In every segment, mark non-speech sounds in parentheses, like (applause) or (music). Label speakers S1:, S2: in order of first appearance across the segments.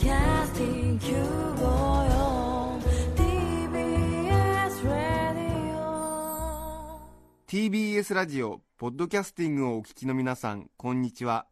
S1: Podcasting 954 TBS Radio
S2: TBS ラジオポッドキャスティングをお聞きの皆さんこんにちは。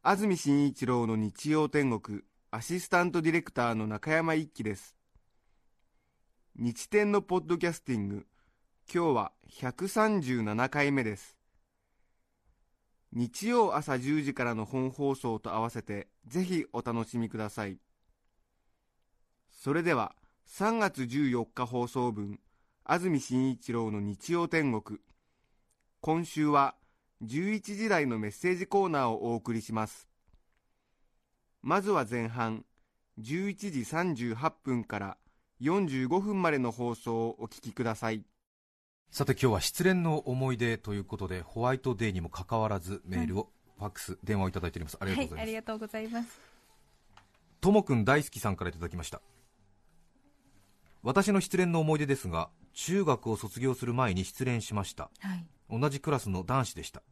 S2: 安住紳一郎の日曜天国アシスタントディレクターの中山一輝です。日天のポッドキャスティング今日は137回目です。日曜朝10時からの本放送と合わせてぜひお楽しみください。それでは3月14日放送分安住紳一郎の日曜天国。今週は11時台のメッセージコーナーをお送りします。まずは前半11時38分から45分までの放送をお聞きください。
S3: さて今日は失恋の思い出ということでホワイトデーにもかかわらずメールを、ファックス電話をいただいておりますありがとうございます、
S4: はい、ありがとうございます。
S3: ともくん大好きさんからいただきました私の失恋の思い出ですが中学を卒業する前に失恋しました
S4: はい。
S3: 同じクラスの男子でした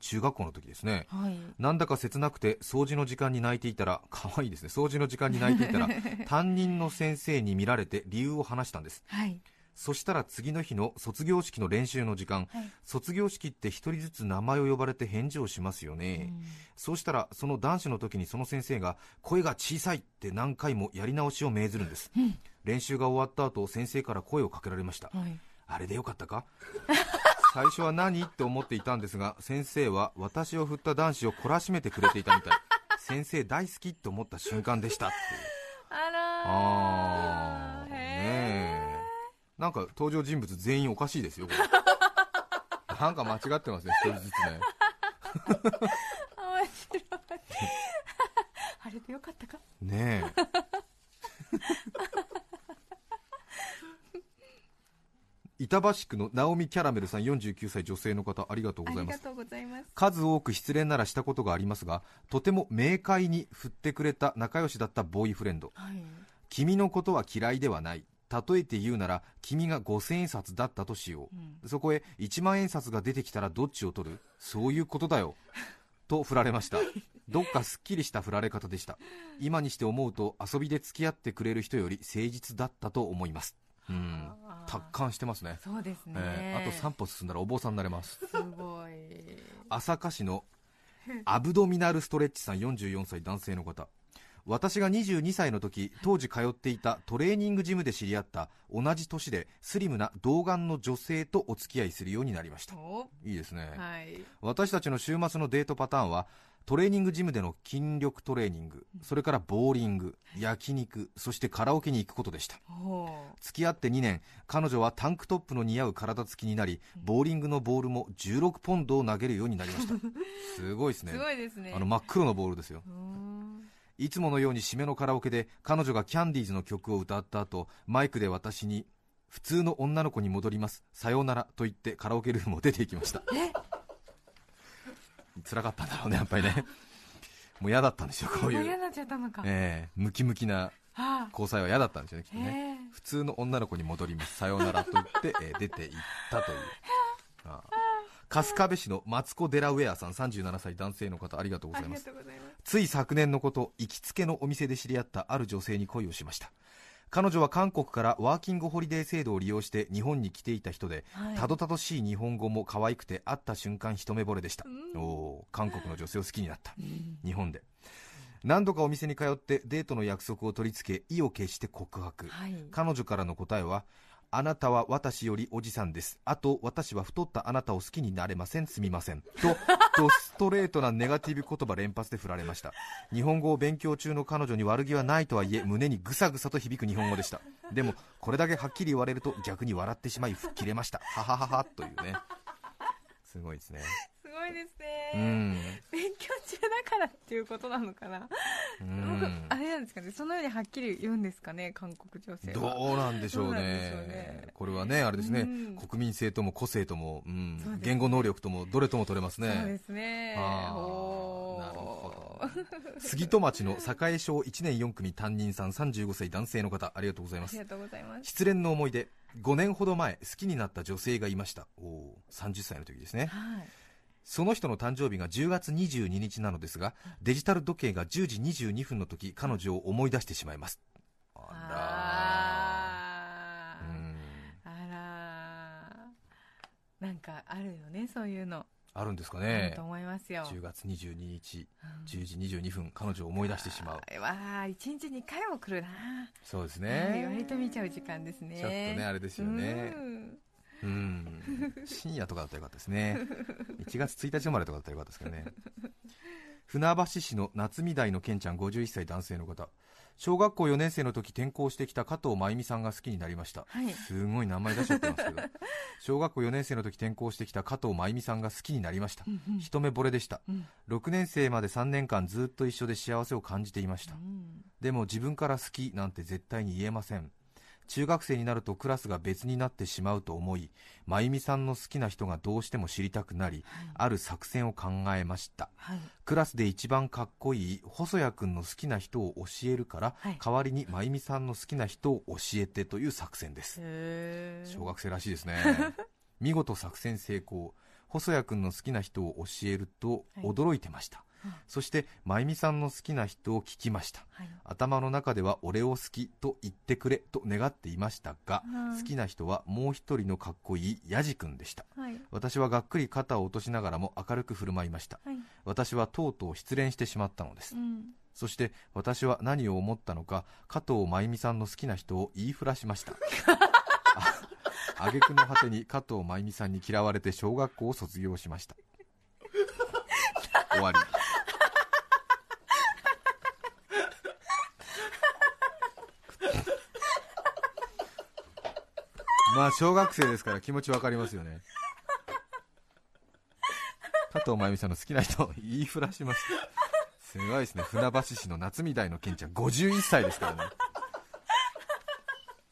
S3: 中学校の時ですね
S4: はい。
S3: なんだか切なくて掃除の時間に泣いていたら可愛いですね掃除の時間に泣いていたら (laughs) 担任の先生に見られて理由を話したんです
S4: はい。
S3: そしたら次の日の卒業式の練習の時間、
S4: はい。
S3: 卒業式って一人ずつ名前を呼ばれて返事をしますよね、そうしたらその男子の時にその先生が声が小さいって何回もやり直しを命ずるんです、練習が終わった後先生から声をかけられました、
S4: はい。
S3: あれでよかったか？最初は何？って思っていたんですが先生は私を振った男子を懲らしめてくれていたみたい。先生大好きって思った瞬間でしたっていう。
S4: あ
S3: なんか登場人物全員おかしいですよこれ (laughs) なんか間違ってますね一人ずつね
S4: ー。面白い。(laughs) あれでよかったか？
S3: ねえ板橋区のナオミキャラメルさん49歳女性の方ありがとう
S4: あ
S3: ございます
S4: りがとうございます。
S3: 数多く失恋ならしたことがありますがとても明快に振ってくれた仲良しだったボーイフレンド
S4: はい。
S3: 君のことは嫌いではない例えて言うなら君が5000円札だったとしよう、そこへ1万円札が出てきたらどっちを取る？そういうことだよ。と振られました。どっかすっきりした振られ方でした。今にして思うと遊びで付き合ってくれる人より誠実だったと思います。うん。達観してますね。
S4: そうですね。
S3: えーあと3歩進んだらお坊さんになれます。
S4: すごい。
S3: 朝霞市のアブドミナルストレッチさん44歳男性の方私が22歳の時当時通っていたトレーニングジムで知り合った同じ年でスリムな童顔の女性とお付き合いするようになりました。
S4: お。
S3: いいですね、
S4: はい。
S3: 私たちの週末のデートパターンはトレーニングジムでの筋力トレーニングそれからボーリング焼肉そしてカラオケに行くことでした。付き合って2年彼女はタンクトップの似合う体つきになりボーリングのボールも16ポンドを投げるようになりました。(laughs) すごいですね。
S4: すごいですね。
S3: あの真っ黒のボールですよいつものように締めのカラオケで彼女がキャンディーズの曲を歌った後マイクで私に普通の女の子に戻りますさようならと言ってカラオケルームを出て行きました。辛かったんだろうねやっぱりね。もう嫌だったんですよこういう、
S4: 嫌になっちゃったのか。
S3: ええ。ムキムキな
S4: は
S3: 交際は嫌だったんですよね。きっと
S4: あ。
S3: ね
S4: へ
S3: 普通の女の子に戻りますさようならと言って、えー出て行ったという。(laughs) ああ。春日部市のマツコ・デラウェアさん37歳男性の方ありがとう
S4: ーありが
S3: ございます。
S4: とうございます。
S3: つい昨年のこと行きつけのお店で知り合ったある女性に恋をしました。彼女は韓国からワーキングホリデー制度を利用して日本に来ていた人で、
S4: はい。
S3: たどたどしい日本語も可愛くて会った瞬間一目惚れでした、おおー韓国の女性を好きになった、日本で。何度かお店に通ってデートの約束を取り付け意を決して告白、
S4: はい。
S3: 彼女からの答えはあなたは私よりおじさんです。あと私は太ったあなたを好きになれません。すみません。と (laughs) とストレートなネガティブ言葉連発で振られました。日本語を勉強中の彼女に悪気はないとはいえ胸にぐさぐさと響く日本語でした。でもこれだけはっきり言われると逆に笑ってしまい吹っ切れました。ははははというね。すごいですね。
S4: すごいです
S3: う
S4: ね。
S3: ん
S4: 勉強中だからっていうことなのかな。
S3: う
S4: 僕
S3: ん
S4: あれなんですかね。そのようにはっきり言うんですかね。韓国女性は。
S3: どうなんでしょうね
S4: ね
S3: これはねあれですね、
S4: うん
S3: 国民性とも個性とも、うん
S4: ね
S3: 言語能力ともどれとも取れますね
S4: そうですね。
S3: なるほど杉戸町の栄小1年4組担任さん35歳男性の方ありがとうございます。失恋の思い出5年ほど前好きになった女性がいましたおー30歳の時ですね
S4: はい。
S3: その人の誕生日が10月22日なのですがデジタル時計が10時22分の時彼女を思い出してしまいます。あ
S4: あ
S3: らうん。
S4: ーあらなんかあるよねそういうの、
S3: あるんですかね。
S4: と思いますよ。
S3: 10月22日
S4: うん。
S3: 10時22分彼女を思い出してしまう。
S4: あれは一日2回も来るな、
S3: そうです
S4: はい
S3: ね
S4: 割と見ちゃう時間ですね。
S3: ちょっとねあれですよね。
S4: うん
S3: うん深夜とかだったらよかったですね。1月1日生まれとかだったらよかったですけどね。船橋市の夏見台のケンちゃん51歳男性の方。小学校4年生の時転校してきた加藤真由美さんが好きになりました、
S4: はい。
S3: すごい名前出しちゃってますけど。(laughs) 小学校4年生の時転校してきた加藤真由美さんが好きになりました、
S4: うん
S3: 一目惚れでした。
S4: うん。
S3: 6年生まで3年間ずっと一緒で幸せを感じていました。
S4: うん。
S3: でも自分から好きなんて絶対に言えません中学生になるとクラスが別になってしまうと思い真由美さんの好きな人がどうしても知りたくなりある作戦を考えました。
S4: はい。
S3: クラスで一番かっこいい細谷君の好きな人を教えるから、
S4: はい。
S3: 代わりに真由美さんの好きな人を教えてという作戦です。小学生らしいですね。(laughs) 見事作戦成功。細谷君の好きな人を教えると
S4: はい。
S3: 驚いてました、
S4: うん
S3: そして真由美さんの好きな人を聞きました。
S4: はい。
S3: 頭の中では俺を好きと言ってくれと願っていましたが、
S4: うん。
S3: 好きな人はもう一人のかっこいいヤジ君でした。
S4: はい。
S3: 私はがっくり肩を落としながらも明るく振る舞いました。
S4: はい。
S3: 私はとうとう失恋してしまったのです、
S4: うん。
S3: そして私は何を思ったのか加藤真由美さんの好きな人を言いふらしました。(laughs) あ挙句の果てに加藤真由美さんに嫌われて小学校を卒業しました終わり。(laughs) まあ小学生ですから気持ちわかりますよね。加藤真由美さんの好きな人を言いふらしました。すごいですね。船橋市の夏みたいのケンちゃん。51歳ですからね。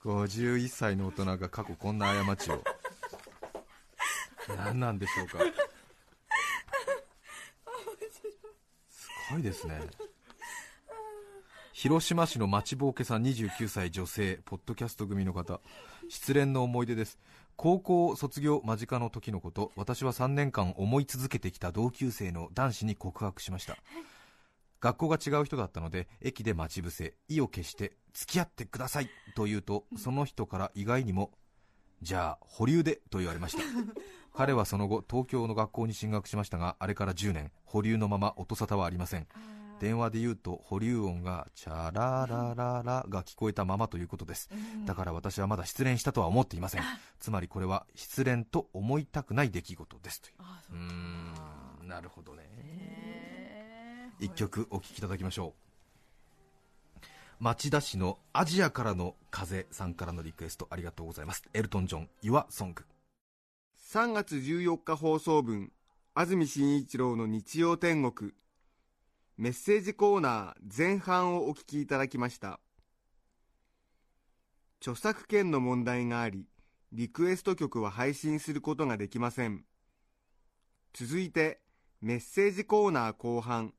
S3: 51歳の大人が過去こんな過ちを。何なんでしょうかごいですね。広島市の町ぼうけさん29歳女性ポッドキャスト組の方。失恋の思い出です。高校卒業間近の時のこと。私は3年間思い続けてきた同級生の男子に告白しました。学校が違う人だったので駅で待ち伏せ意を決して付き合ってくださいと言うとその人から意外にもじゃあ保留でと言われました。(laughs) 彼はその後東京の学校に進学しましたがあれから10年保留のまま音沙汰はありません。電話で言うと保留音がチャララララが聞こえたままということです。だから私はまだ失恋したとは思っていません。つまりこれは失恋と思いたくない出来事ですという。
S4: あ
S3: うーんなるほどね。一曲お聴きいただきましょう町田市のアジアからの風さんからのリクエストありがとうございます。エルトン・ジョン Your Song
S2: 3月14日放送分安住紳一郎の日曜天国。メッセージコーナー前半をお聞きいただきました。著作権の問題がありリクエスト曲は配信することができません。続いてメッセージコーナー後半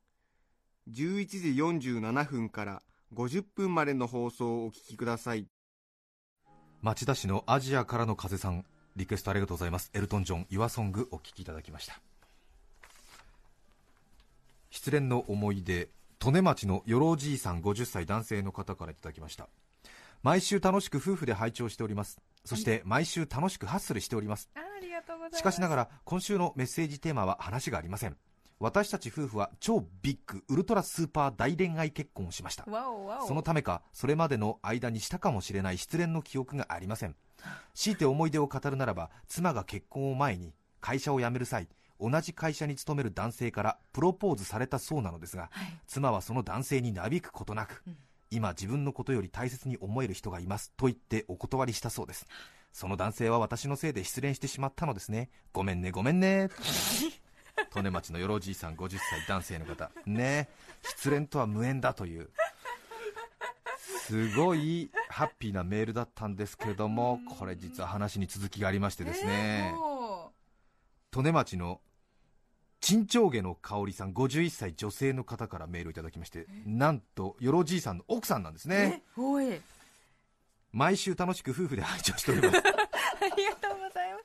S2: 11時47分から50分までの放送をお聞きください。
S3: 町田市のアジアからの風さんリクエストありがとうございます。エルトン・ジョン Your Song お聴きいただきました。失恋の思い出利根町のよろじいさん50歳男性の方からいただきました。毎週楽しく夫婦で拝聴しております。そして毎週楽しくハッスルしております。
S4: あありがとうございます。
S3: しかしながら今週のメッセージテーマは話がありません私たち夫婦は超ビッグウルトラスーパー大恋愛結婚をしました。そのためかそれまでの間にしたかもしれない失恋の記憶がありません。強いて思い出を語るならば妻が結婚を前に会社を辞める際同じ会社に勤める男性からプロポーズされたそうなのですが
S4: はい。
S3: 妻はその男性になびくことなく、
S4: うん。
S3: 今自分のことより大切に思える人がいますと言ってお断りしたそうです。その男性は私のせいで失恋してしまったのですね。ごめんねごめんね (laughs) 利根町のよろじいさん50歳男性の方。ね。失恋とは無縁だというすごいハッピーなメールだったんですけれどもこれ実は話に続きがありましてですね、利根町の陳長下の香織さん51歳女性の方からメールをいただきましてなんとよろじいさんの奥さんなんです
S4: う
S3: ね毎週楽しく夫婦で拝聴しております。
S4: ありがとうございます。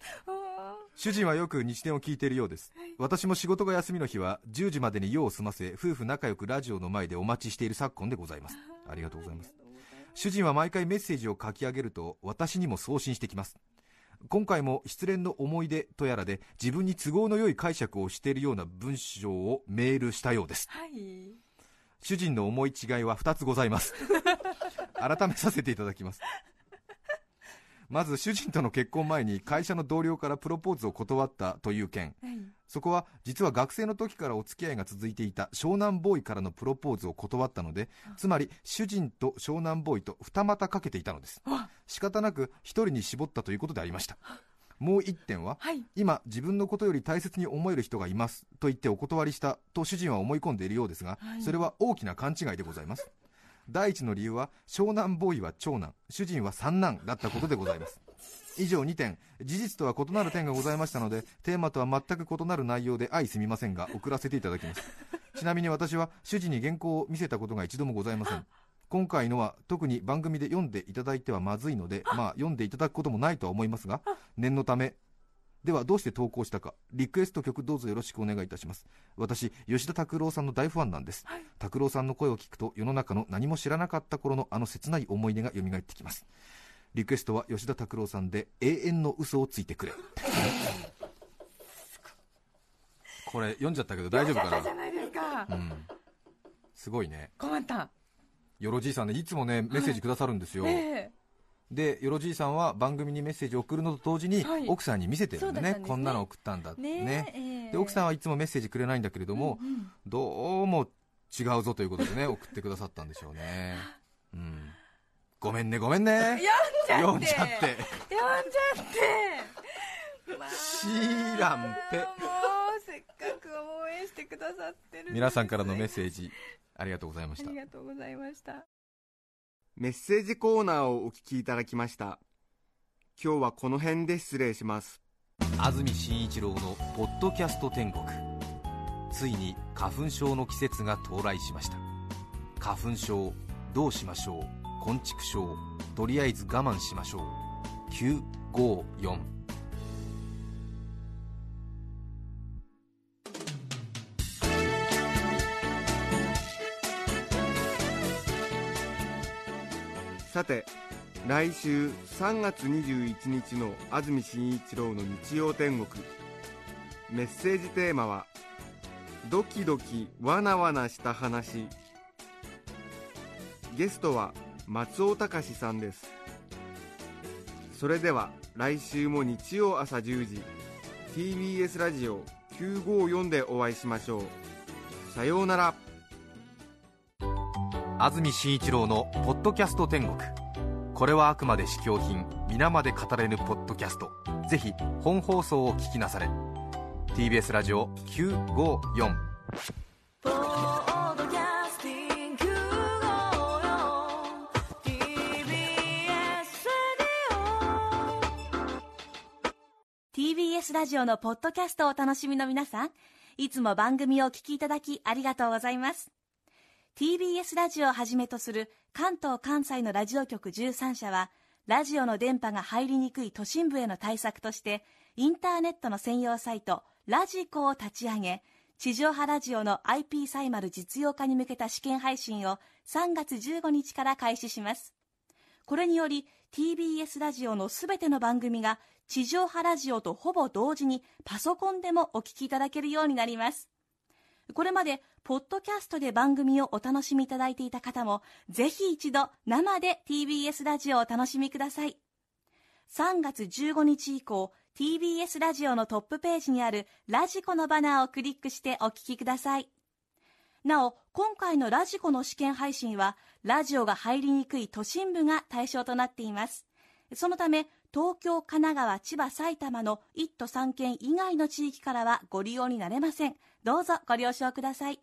S3: 主人はよく日天を聞いているようです、私も仕事が休みの日は10時までに用を済ませ夫婦仲良くラジオの前でお待ちしている昨今でございます。ありがとうございます。主人は毎回メッセージを書き上げると私にも送信してきます。今回も失恋の思い出とやらで自分に都合の良い解釈をしているような文章をメールしたようです。
S4: はい。
S3: 主人の思い違いは2つございます (laughs) 改めさせていただきます。まず主人との結婚前に会社の同僚からプロポーズを断ったという件。
S4: はい。
S3: そこは実は学生の時からお付き合いが続いていた湘南ボーイからのプロポーズを断ったのでつまり主人と湘南ボーイと二股かけていたのです。
S4: あ
S3: 仕方なく一人に絞ったということでありました。もう一点は
S4: はい。
S3: 今自分のことより大切に思える人がいますと言ってお断りしたと主人は思い込んでいるようですが、
S4: はい。
S3: それは大きな勘違いでございます第一の理由は湘南ボーイは長男主人は三男だったことでございます。以上2点。事実とは異なる点がございましたのでテーマとは全く異なる内容で相すみませんが送らせていただきます。ちなみに私は主人に原稿を見せたことが一度もございません。今回のは特に番組で読んでいただいてはまずいのでまあ読んでいただくこともないとは思いますが念のためではどうして投稿したか。リクエスト曲どうぞよろしくお願いいたします。私吉田拓郎さんの大ファンなんです。拓郎さんの声を聞くと世の中の何も知らなかった頃のあの切ない思い出が蘇ってきます。リクエストは吉田拓郎さんで永遠の嘘をついてくれ。(laughs) これ読んじゃったけど大丈夫か
S4: じゃないですか。
S3: なうん。すごいね。
S4: 困った。
S3: よろじいさんねいつもねメッセージくださるんですよ、
S4: え
S3: でよろじいさんは番組にメッセージを送るのと同時に、
S4: はい。
S3: 奥さんに見せてるん
S4: だったんですね。
S3: こんなの送ったんだって
S4: え
S3: ね。
S4: ねえ。
S3: で奥さんはいつもメッセージくれないんだけれども、
S4: うん
S3: どうも違うぞということでね (laughs) 送ってくださったんでしょうね、うん、ごめんねごめんね。
S4: 読んじゃって。
S3: 読んじゃって。シーランペ。
S4: もうせっかく応援してくださってる
S3: 皆さんからのメッセージありがとうございました。
S4: ありがとうございました
S2: メッセージコーナーをお聞きいただきました。今日はこの辺で失礼します。
S3: 安住紳一郎の「ポッドキャスト天国」ついに花粉症の季節が到来しました。花粉症どうしましょう？昆虫症とりあえず我慢しましょう。954
S2: さて来週3月21日の安住紳一郎の日曜天国。メッセージテーマは「ドキドキわなわなした話」ゲストは松尾隆さんです。それでは来週も日曜朝10時 TBS ラジオ954でお会いしましょう。さようなら。
S3: 安住紳一郎の「ポッドキャスト天国」これはあくまで試供品皆まで語れぬポッドキャスト。ぜひ本放送を聞きなされ。TBS ラジオ954
S5: ラジオのポッドキャストをお楽しみの皆さん、いつも番組をお聞きいただきありがとうございます。TBS ラジオをはじめとする関東関西のラジオ局13社は、ラジオの電波が入りにくい都心部への対策として、インターネットの専用サイト、ラジコを立ち上げ、地上波ラジオの IP サイマル実用化に向けた試験配信を3月15日から開始します。これにより TBS ラジオのすべての番組が地上波ラジオとほぼ同時にパソコンでもお聞きいただけるようになります。これまでポッドキャストで番組をお楽しみいただいていた方もぜひ一度生で TBS ラジオをお楽しみください。3月15日以降 TBS ラジオのトップページにあるラジコのバナーをクリックしてお聞きください。なお、今回のラジコの試験配信は、ラジオが入りにくい都心部が対象となっています。そのため、東京、神奈川、千葉、埼玉の1都3県以外の地域からはご利用になれません。どうぞご了承ください。